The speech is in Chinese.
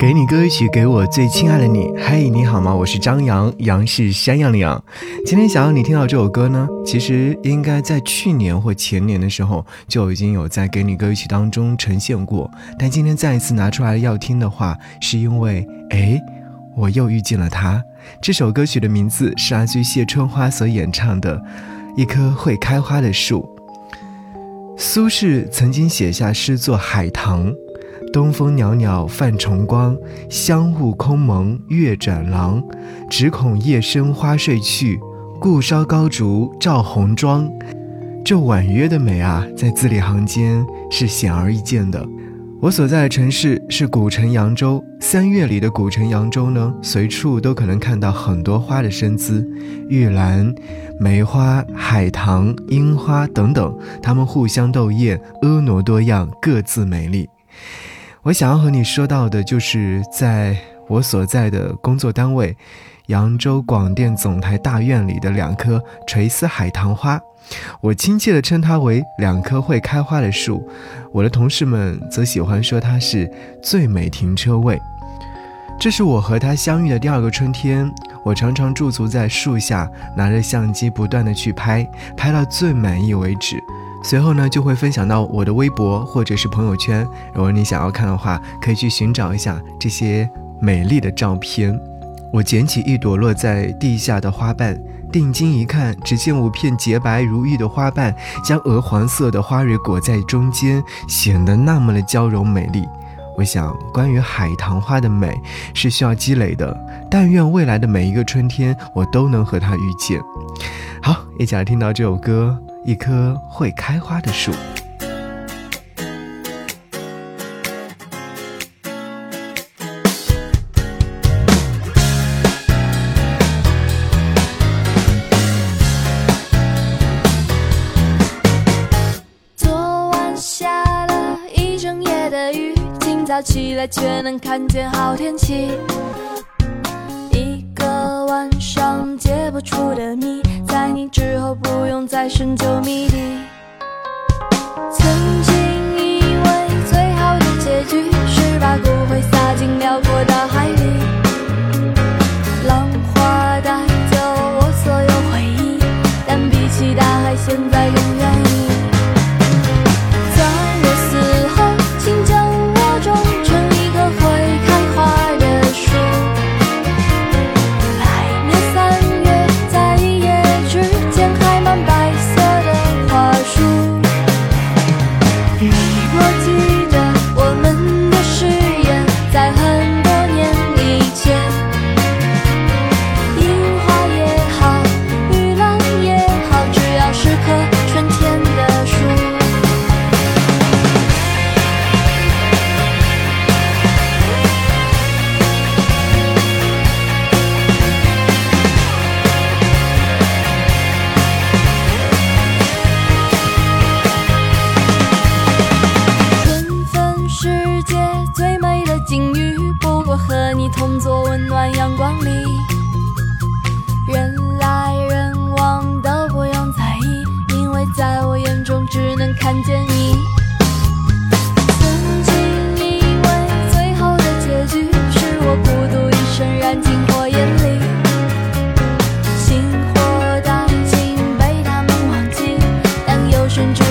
给你歌曲，给我最亲爱的你。嗨，你好吗？我是张扬，杨是山羊的羊。今天想要你听到这首歌呢，其实应该在去年或前年的时候就已经有在给你歌曲当中呈现过，但今天再一次拿出来要听的话，是因为哎，我又遇见了他。这首歌曲的名字是来自于谢春花所演唱的《一棵会开花的树》。苏轼曾经写下诗作《海棠》。东风袅袅泛崇光，香雾空蒙月转廊。只恐夜深花睡去，故烧高烛照红妆。这婉约的美啊，在字里行间是显而易见的。我所在的城市是古城扬州，三月里的古城扬州呢，随处都可能看到很多花的身姿，玉兰、梅花、海棠、樱花等等，它们互相斗艳，婀娜多样，各自美丽。我想要和你说到的，就是在我所在的工作单位——扬州广电总台大院里的两棵垂丝海棠花，我亲切地称它为两棵会开花的树。我的同事们则喜欢说它是最美停车位。这是我和它相遇的第二个春天，我常常驻足在树下，拿着相机不断地去拍，拍到最满意为止。随后呢，就会分享到我的微博或者是朋友圈。如果你想要看的话，可以去寻找一下这些美丽的照片。我捡起一朵落在地下的花瓣，定睛一看，只见五片洁白如玉的花瓣将鹅黄色的花蕊裹在中间，显得那么的娇柔美丽。我想，关于海棠花的美是需要积累的。但愿未来的每一个春天，我都能和它遇见。好，一起来听到这首歌。一棵会开花的树。昨晚下了一整夜的雨，今早起来却能看见好天气。一个晚上解不出的谜。你之后，不用再深究谜底。曾经以为最好的结局是把骨灰撒进辽阔大海里，浪花带走我所有回忆，但比起大海，现在暖阳光里人来人往都不用在意因为在我眼中只能看见你。曾经以为最后的结局是我孤独一生燃尽火焰里星火当警被他们忘记但有生之